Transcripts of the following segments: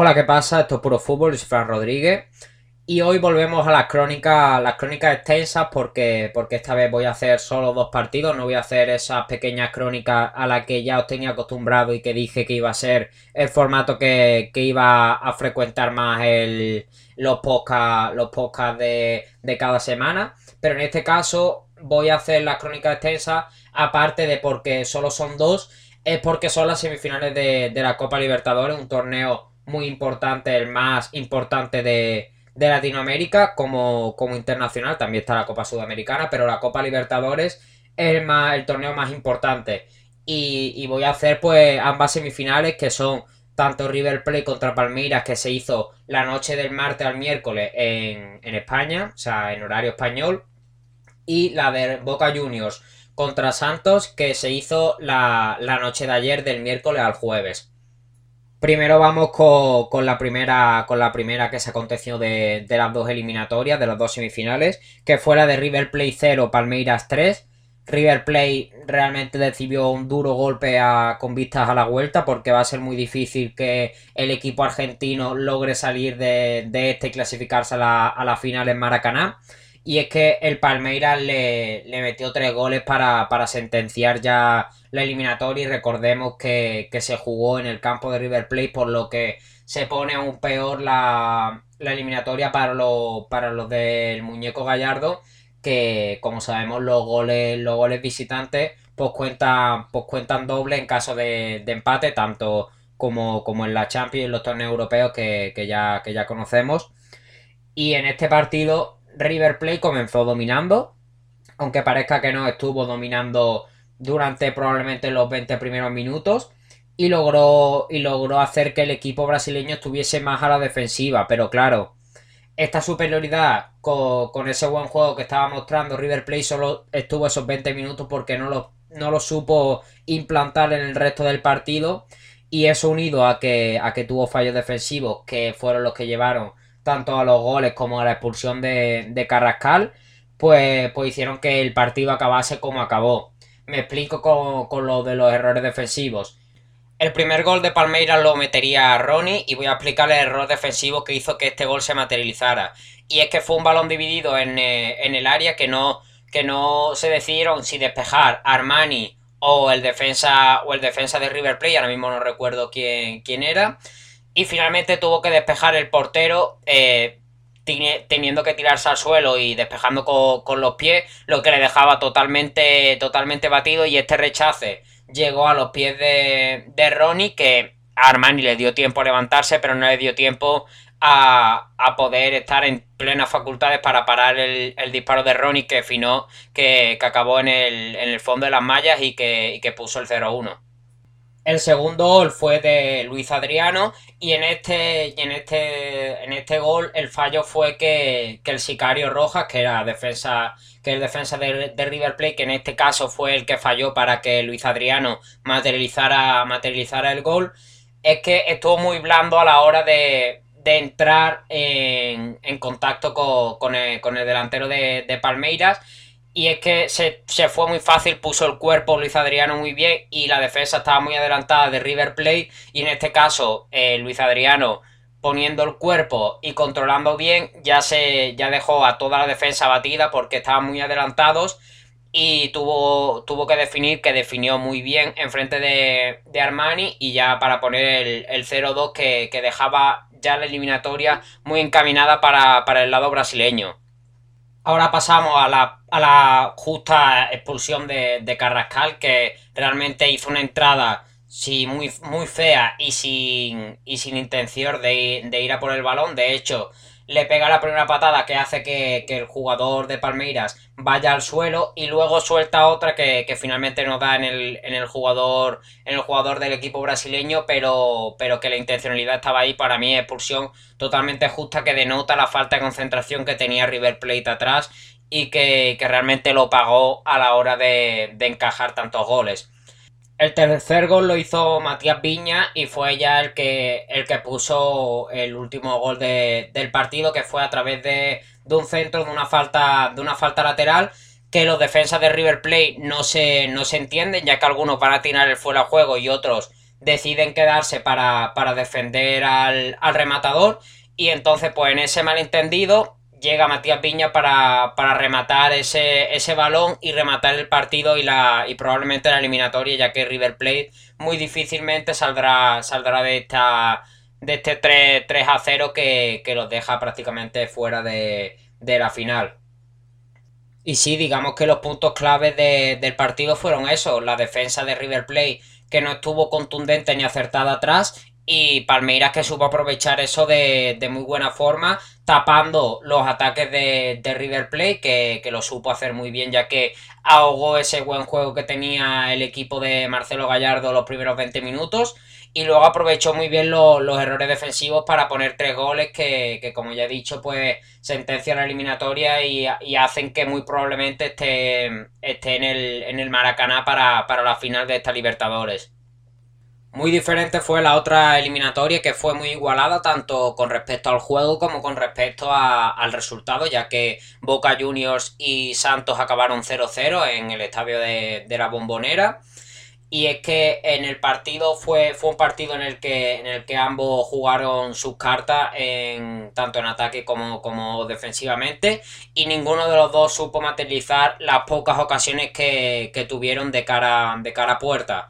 Hola, ¿qué pasa? Esto es Puro Fútbol, soy Fran Rodríguez. Y hoy volvemos a las crónicas, las crónicas extensas porque, porque esta vez voy a hacer solo dos partidos, no voy a hacer esas pequeñas crónicas a las que ya os tenía acostumbrado y que dije que iba a ser el formato que, iba a frecuentar más el, los podcasts, los de, de cada semana. Pero en este caso voy a hacer las crónicas extensas, aparte de porque solo son dos, es porque son las semifinales de, de la Copa Libertadores, un torneo muy importante, el más importante de, de Latinoamérica como, como internacional. También está la Copa Sudamericana, pero la Copa Libertadores es el, torneo más importante. Y, voy a hacer pues ambas semifinales que son tanto River Plate contra Palmeiras que se hizo la noche del martes al miércoles en, en España, o sea, en horario español, y la de Boca Juniors contra Santos que se hizo la, la noche de ayer del miércoles al jueves. Primero vamos con, la primera, con la primera que se aconteció de, las dos eliminatorias, de las dos semifinales, que fue la de River Plate 0, Palmeiras 3. River Plate realmente recibió un duro golpe con vistas a la vuelta porque va a ser muy difícil que el equipo argentino logre salir de, este y clasificarse a la, a la final en Maracaná. Y es que el Palmeiras le, metió tres goles para, sentenciar ya la eliminatoria. Y recordemos que, se jugó en el campo de River Plate, por lo que se pone aún peor la, eliminatoria para, para los del muñeco Gallardo. Que como sabemos, los goles, los goles visitantes pues cuentan, pues cuentan doble en caso de, empate, tanto como, como, en la Champions y en los torneos europeos que, ya, que ya conocemos. Y en este partido River Plate comenzó dominando, aunque parezca que no estuvo dominando durante probablemente los 20 primeros minutos y logró, y logró hacer que el equipo brasileño estuviese más a la defensiva, pero claro, esta superioridad con, ese buen juego que estaba mostrando River Plate solo estuvo esos 20 minutos porque no lo, no lo supo implantar en el resto del partido. Y eso unido a que, a que tuvo fallos defensivos que fueron los que llevaron tanto a los goles como a la expulsión de, Carrascal, pues, pues hicieron que el partido acabase como acabó. Me explico con, lo de los errores defensivos. El primer gol de Palmeiras lo metería a Ronnie y voy a explicar el error defensivo que hizo que este gol se materializara. Y es que fue un balón dividido en, eh, el área que no, que no se decidieron si despejar Armani o el defensa o el defensa de River Plate, ahora mismo no recuerdo quién, quién era y finalmente tuvo que despejar el portero eh, teniendo que tirarse al suelo y despejando con, los pies, lo que le dejaba totalmente, totalmente batido y este rechace llegó a los pies de, Ronnie que a Armani le dio tiempo a levantarse pero no le dio tiempo a, poder estar en plenas facultades para parar el, disparo de Ronnie que finó, que, acabó en el, en el, fondo de las mallas y que, y que puso el 0-1. El segundo gol fue de Luis Adriano y en este, en este, en este gol el fallo fue que, el sicario Rojas, que era defensa, que el defensa de, River Plate, que en este caso fue el que falló para que Luis Adriano materializara, materializara el gol, es que estuvo muy blando a la hora de, entrar en, contacto con, el, delantero de, de Palmeiras y es que se, fue muy fácil, puso el cuerpo Luis Adriano muy bien y la defensa estaba muy adelantada de River Plate. Y en este caso, eh, Luis Adriano poniendo el cuerpo y controlando bien, ya se ya dejó a toda la defensa batida porque estaban muy adelantados y tuvo, tuvo que definir, que definió muy bien enfrente de, de Armani y ya para poner el, el 0-2 que, dejaba ya la eliminatoria muy encaminada para, para el lado brasileño. Ahora pasamos a la, justa expulsión de, Carrascal, que realmente hizo una entrada sí, muy, muy fea y sin, y sin intención de, de ir a por el balón. De hecho, le pega la primera patada que hace que, el jugador de Palmeiras vaya al suelo y luego suelta otra que, finalmente no da en el, en el jugador en el jugador del equipo brasileño pero, pero que la intencionalidad estaba ahí para mí expulsión totalmente justa que denota la falta de concentración que tenía River Plate atrás y que, realmente lo pagó a la hora de, de encajar tantos goles. El tercer gol lo hizo Matías Viña y fue ya el que, el que puso el último gol del partido, que fue a través de, un centro, de una falta, de una falta lateral, que los defensas de River Plate no se, no se entienden, ya que algunos van a tirar el fuera a juego y otros deciden quedarse para, defender al, rematador. Y entonces pues en ese malentendido llega Matías Piña para, rematar ese, ese, balón y rematar el partido y, la, y probablemente la eliminatoria, ya que River Plate muy difícilmente saldrá, saldrá de, esta, de este 3, 3 a 0 que, los deja prácticamente fuera de, de, la final. Y sí, digamos que los puntos claves del partido fueron eso, la defensa de River Plate que no estuvo contundente ni acertada atrás y Palmeiras que supo aprovechar eso de, muy buena forma, tapando los ataques de, River Plate, que, lo supo hacer muy bien, ya que ahogó ese buen juego que tenía el equipo de Marcelo Gallardo los primeros 20 minutos. Y luego aprovechó muy bien los errores defensivos para poner tres goles que, como ya he dicho, pues sentencian la eliminatoria y, y, hacen que muy probablemente esté, esté en, el, en el Maracaná para, para la final de esta Libertadores. Muy diferente fue la otra eliminatoria que fue muy igualada tanto con respecto al juego como con respecto al resultado ya que Boca Juniors y Santos acabaron 0-0 en el estadio de, la Bombonera y es que en el partido fue, fue un partido en el que en el que ambos jugaron sus cartas en, tanto en ataque como, como defensivamente y ninguno de los dos supo materializar las pocas ocasiones que, que tuvieron de cara, de cara a puerta.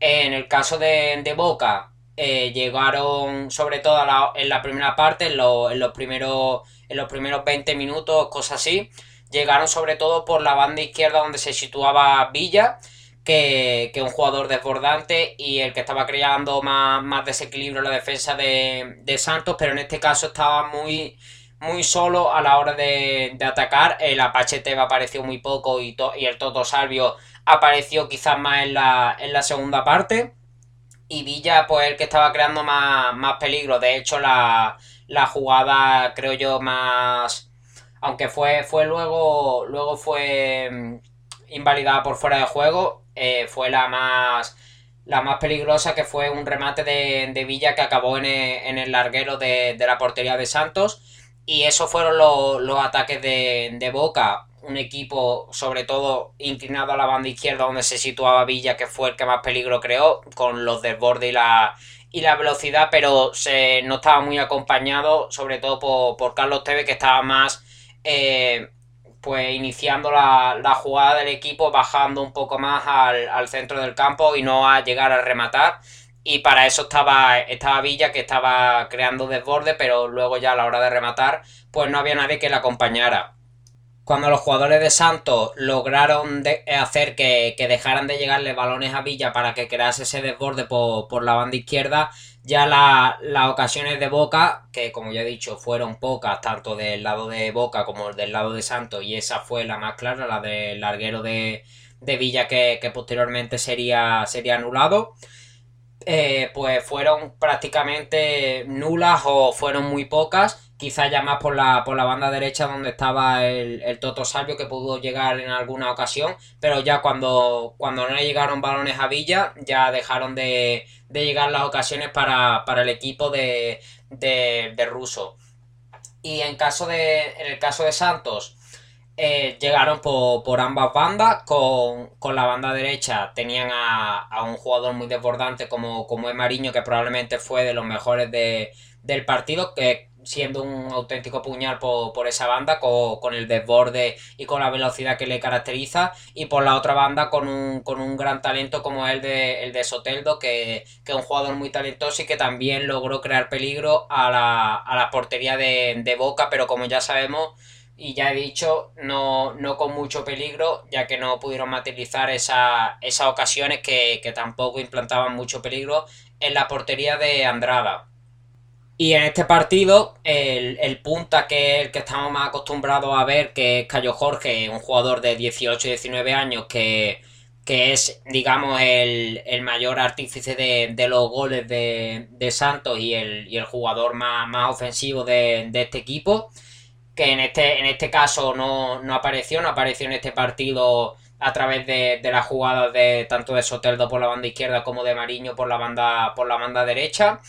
En el caso de, Boca, eh, llegaron sobre todo en la primera parte, en, los primeros, en los primeros 20 minutos, cosas así. Llegaron sobre todo por la banda izquierda donde se situaba Villa, que, que un jugador desbordante y el que estaba creando más, desequilibrio en la defensa de, Santos, pero en este caso estaba muy, muy solo a la hora de, atacar. El Apache Teva apareció muy poco y, y el Toto Salvio apareció quizás más en la, en la segunda parte. Y Villa, pues el que estaba creando más, peligro. De hecho, la, jugada, creo yo, más. Aunque fue, fue luego. Luego fue mm, invalidada por fuera de juego. Eh, fue la más. La más peligrosa que fue un remate de, Villa que acabó en el, larguero de, la portería de Santos. Y esos fueron los, ataques de, de Boca un equipo sobre todo inclinado a la banda izquierda donde se situaba Villa que fue el que más peligro creó con los desbordes y la, y la velocidad pero se, no estaba muy acompañado sobre todo por, Carlos Tevez que estaba más eh, pues iniciando la, jugada del equipo bajando un poco más al, centro del campo y no a llegar a rematar. Y para eso estaba, estaba Villa que estaba creando desborde pero luego ya a la hora de rematar pues no había nadie que le acompañara cuando los jugadores de Santos lograron hacer que, dejaran de llegarle balones a Villa para que crease ese desborde por, la banda izquierda, ya las ocasiones de Boca, que como ya he dicho fueron pocas, tanto del lado de Boca como del lado de Santos, y esa fue la más clara, la del larguero de, Villa que, posteriormente sería, sería anulado. Eh, pues fueron prácticamente nulas o fueron muy pocas quizás ya más por la, por la banda derecha donde estaba el, Toto Salvio que pudo llegar en alguna ocasión, pero ya cuando, cuando no le llegaron balones a Villa ya dejaron de, llegar las ocasiones para, el equipo de, de, Russo. Y en, caso de, en el caso de Santos, eh, llegaron por, ambas bandas. Con, la banda derecha tenían a, un jugador muy desbordante como, como es Mariño, que probablemente fue de los mejores del partido, que siendo un auténtico puñal por, esa banda, con, el desborde y con la velocidad que le caracteriza, y por la otra banda con un, con un gran talento como el de, el de Soteldo, que, es un jugador muy talentoso y que también logró crear peligro a la, portería de, Boca, pero como ya sabemos, y ya he dicho, no, no con mucho peligro, ya que no pudieron materializar esas ocasiones que, que tampoco implantaban mucho peligro en la portería de Andrada. Y en este partido, el, punta que el que estamos más acostumbrados a ver, que es Cayo Jorge, un jugador de 18 y 19 años que, es, digamos, el, mayor artífice de, los goles de, Santos y el, jugador más, más ofensivo de, este equipo, que en este, en este caso no, apareció, no apareció en este partido a través de, las jugadas de tanto de Soteldo por la banda izquierda como de Mariño por la banda, por la banda derecha.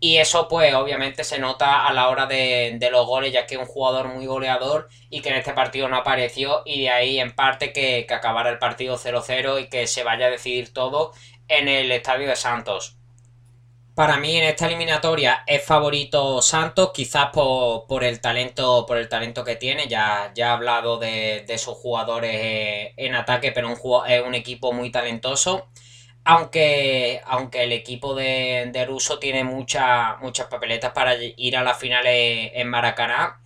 Y eso, pues, obviamente se nota a la hora de, los goles, ya que es un jugador muy goleador y que en este partido no apareció. Y de ahí, en parte, que, que acabara el partido 0-0 y que se vaya a decidir todo en el estadio de Santos. Para mí en esta eliminatoria es favorito Santos, quizás por, el talento, por el talento que tiene. Ya, ya he hablado de, sus jugadores eh, en ataque, pero es un equipo muy talentoso. Aunque, aunque el equipo de, de Russo tiene muchas papeletas para ir a las finales en Maracaná.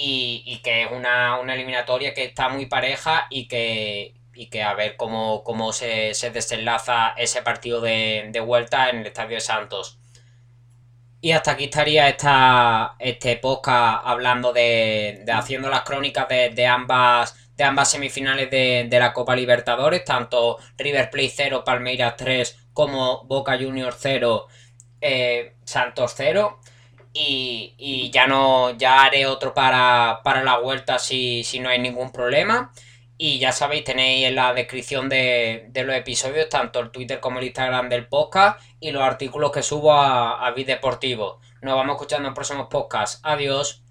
Y, que es una, eliminatoria que está muy pareja y que, que a ver cómo, cómo se, desenlaza ese partido de, vuelta en el Estadio de Santos. Y hasta aquí estaría esta, este podcast hablando de, haciendo las crónicas de, ambas de ambas semifinales de, la Copa Libertadores, tanto River Plate 0, Palmeiras 3 como Boca Juniors 0, eh, Santos 0. Y, ya no ya haré otro para, la vuelta si, si no hay ningún problema. Y ya sabéis, tenéis en la descripción de, los episodios tanto el Twitter como el Instagram del podcast y los artículos que subo a, a Deportivo. Nos vamos escuchando en próximos podcasts. Adiós.